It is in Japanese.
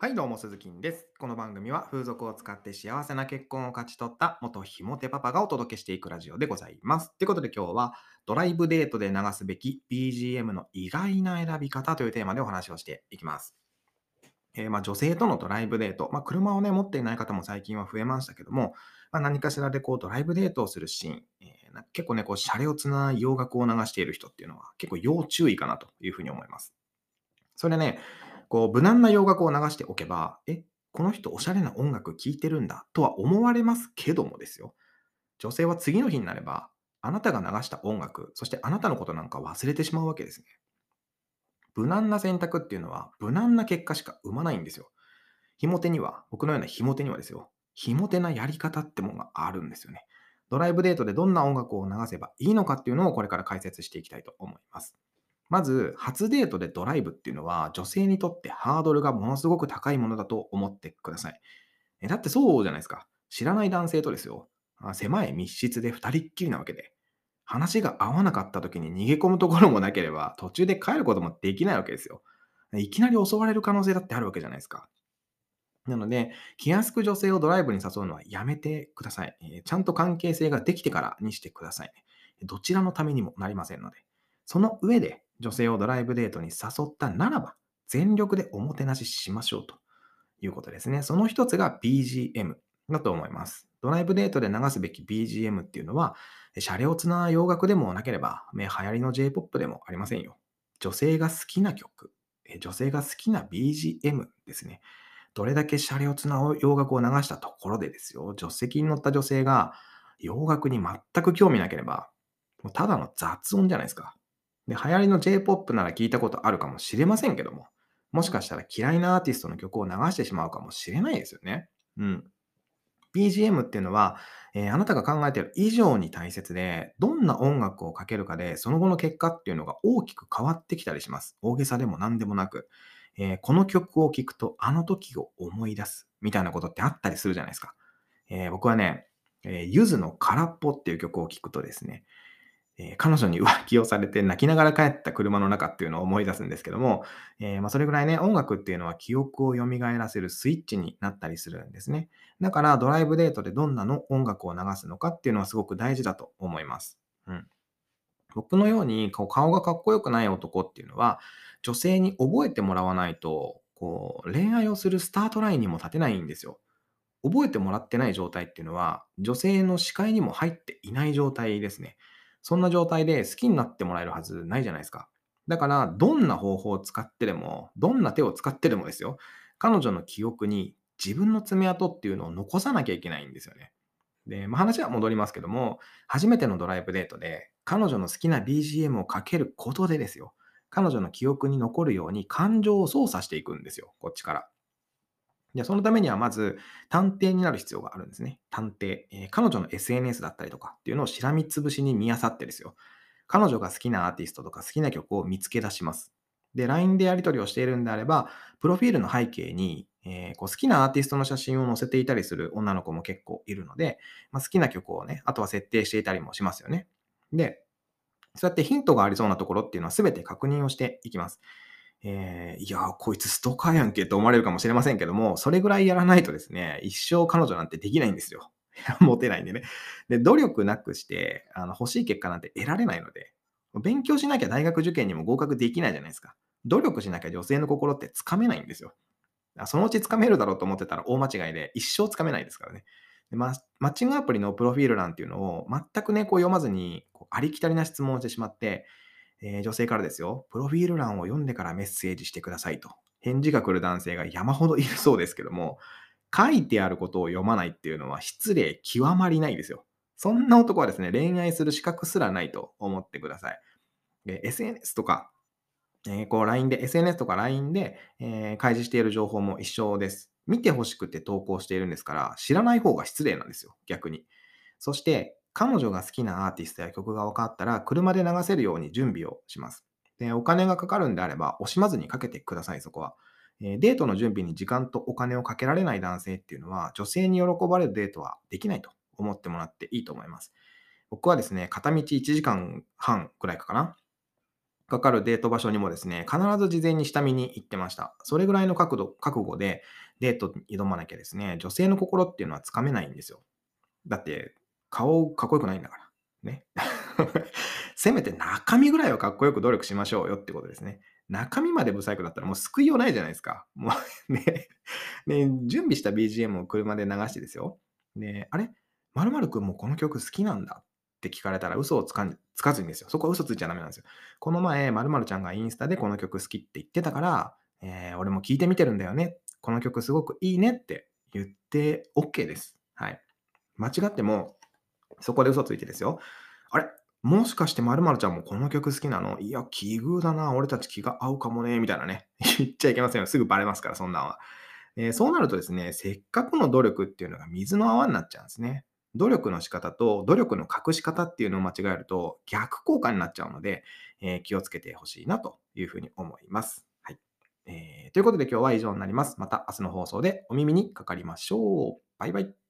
はい、どうも、鈴木です。この番組は風俗を使って幸せな結婚を勝ち取った元ひもてパパがお届けしていくラジオでございます。ということで今日はドライブデートで流すべき BGM の意外な選び方というテーマでお話をしていきます。えー、ま、女性とのドライブデート、まあ、車をね、持っていない方も最近は増えましたけども、まあ、何かしらでこうドライブデートをするシーン、えー、結構ね、こう、シャレオツな洋楽を流している人っていうのは結構要注意かなというふうに思います。それね、こう、無難な洋楽を流しておけば、え、この人おしゃれな音楽聴いてるんだとは思われますけどもですよ。女性は次の日になれば、あなたが流した音楽、そしてあなたのことなんか忘れてしまうわけですね。無難な選択っていうのは、無難な結果しか生まないんですよ。ひも手には、僕のようなひも手にはですよ、ひも手なやり方ってものがあるんですよね。ドライブデートでどんな音楽を流せばいいのかっていうのをこれから解説していきたいと思います。まず、初デートでドライブっていうのは、女性にとってハードルがものすごく高いものだと思ってください。だってそうじゃないですか。知らない男性とですよ。狭い密室で二人っきりなわけで。話が合わなかった時に逃げ込むところもなければ、途中で帰ることもできないわけですよ。いきなり襲われる可能性だってあるわけじゃないですか。なので、気安く女性をドライブに誘うのはやめてください。ちゃんと関係性ができてからにしてください。どちらのためにもなりませんので。その上で、女性をドライブデートに誘ったならば、全力でおもてなししましょうということですね。その一つが BGM だと思います。ドライブデートで流すべき BGM っていうのは、シャレオツな洋楽でもなければ、流行りの J-POP でもありませんよ。女性が好きな曲、女性が好きな BGM ですね。どれだけシャレオツな洋楽を流したところでですよ、助手席に乗った女性が洋楽に全く興味なければ、もうただの雑音じゃないですか。で、流行りの J-POP なら聞いたことあるかもしれませんけども、もしかしたら嫌いなアーティストの曲を流してしまうかもしれないですよね。うん。BGM っていうのは、えー、あなたが考えている以上に大切で、どんな音楽をかけるかで、その後の結果っていうのが大きく変わってきたりします。大げさでも何でもなく。えー、この曲を聴くとあの時を思い出すみたいなことってあったりするじゃないですか。えー、僕はね、えー、ゆずの空っぽっていう曲を聴くとですね、えー、彼女に浮気をされて泣きながら帰った車の中っていうのを思い出すんですけども、えー、まあ、それぐらいね、音楽っていうのは記憶を蘇らせるスイッチになったりするんですね。だからドライブデートでどんなの音楽を流すのかっていうのはすごく大事だと思います。うん、僕のようにこう顔がかっこよくない男っていうのは、女性に覚えてもらわないと、こう恋愛をするスタートラインにも立てないんですよ。覚えてもらってない状態っていうのは、女性の視界にも入っていない状態ですね。そんな状態で好きになってもらえるはずないじゃないですか。だから、どんな方法を使ってでも、どんな手を使ってでもですよ、彼女の記憶に自分の爪痕っていうのを残さなきゃいけないんですよね。で、まあ、話は戻りますけども、初めてのドライブデートで、彼女の好きな BGM をかけることでですよ、彼女の記憶に残るように感情を操作していくんですよ、こっちから。で、そのためにはまず探偵になる必要があるんですね。探偵。えー、彼女の SNS だったりとかっていうのをしらみつぶしに見漁ってですよ。彼女が好きなアーティストとか好きな曲を見つけ出します。で、LINE でやり取りをしているんであれば、プロフィールの背景に、えー、こう好きなアーティストの写真を載せていたりする女の子も結構いるので、まあ、好きな曲をね、あとは設定していたりもしますよね。で、そうやってヒントがありそうなところっていうのは全て確認をしていきます。えー、いやこいつストーカーやんけと思われるかもしれませんけども、それぐらいやらないとですね、一生彼女なんてできないんですよ。モテないんでね。で、努力なくして、あの欲しい結果なんて得られないので、勉強しなきゃ大学受験にも合格できないじゃないですか。努力しなきゃ女性の心ってつかめないんですよ。そのうちつかめるだろうと思ってたら大間違いで、一生つかめないですからね。でマッチングアプリのプロフィール欄っていうのを全くね、こう読まずにこうありきたりな質問をしてしまって、えー、女性からですよ、プロフィール欄を読んでからメッセージしてくださいと。返事が来る男性が山ほどいるそうですけども、書いてあることを読まないっていうのは失礼極まりないですよ。そんな男はですね、恋愛する資格すらないと思ってください。で SNS とか、えー、こう LINE で、SNS とか LINE で、えー、開示している情報も一緒です。見てほしくて投稿しているんですから、知らない方が失礼なんですよ、逆に。そして、彼女が好きなアーティストや曲が分かったら、車で流せるように準備をします。で、お金がかかるんであれば、惜しまずにかけてください、そこは。えデートの準備に時間とお金をかけられない男性っていうのは、女性に喜ばれるデートはできないと思ってもらっていいと思います。僕はですね、片道1時間半くらいかな。かかるデート場所にもですね、必ず事前に下見に行ってました。それぐらいの角度、覚悟でデートに挑まなきゃですね、女性の心っていうのはつかめないんですよ。だって、顔かっこよくないんだから。ね。せめて中身ぐらいはかっこよく努力しましょうよってことですね。中身までブサイクだったらもう救いようないじゃないですか。もう ね、ね、準備した BGM を車で流してですよ。で、あれ？〇〇くんもこの曲好きなんだって聞かれたら嘘をつかつかずにですよ。そこは嘘ついちゃダメなんですよ。この前、〇〇ちゃんがインスタでこの曲好きって言ってたから、えー、俺も聞いてみてるんだよね。この曲すごくいいねって言って OK です。はい。間違っても、そこで嘘ついてですよ。あれ？もしかして〇〇ちゃんもこの曲好きなの？いや、奇遇だな。俺たち気が合うかもね。みたいなね。言っちゃいけませんよ。すぐバレますから、そんなんは。えー、そうなるとですね、せっかくの努力っていうのが水の泡になっちゃうんですね。努力の仕方と努力の隠し方っていうのを間違えると逆効果になっちゃうので、えー、気をつけてほしいなというふうに思います。はい、えー、ということで今日は以上になります。また明日の放送でお耳にかかりましょう。バイバイ。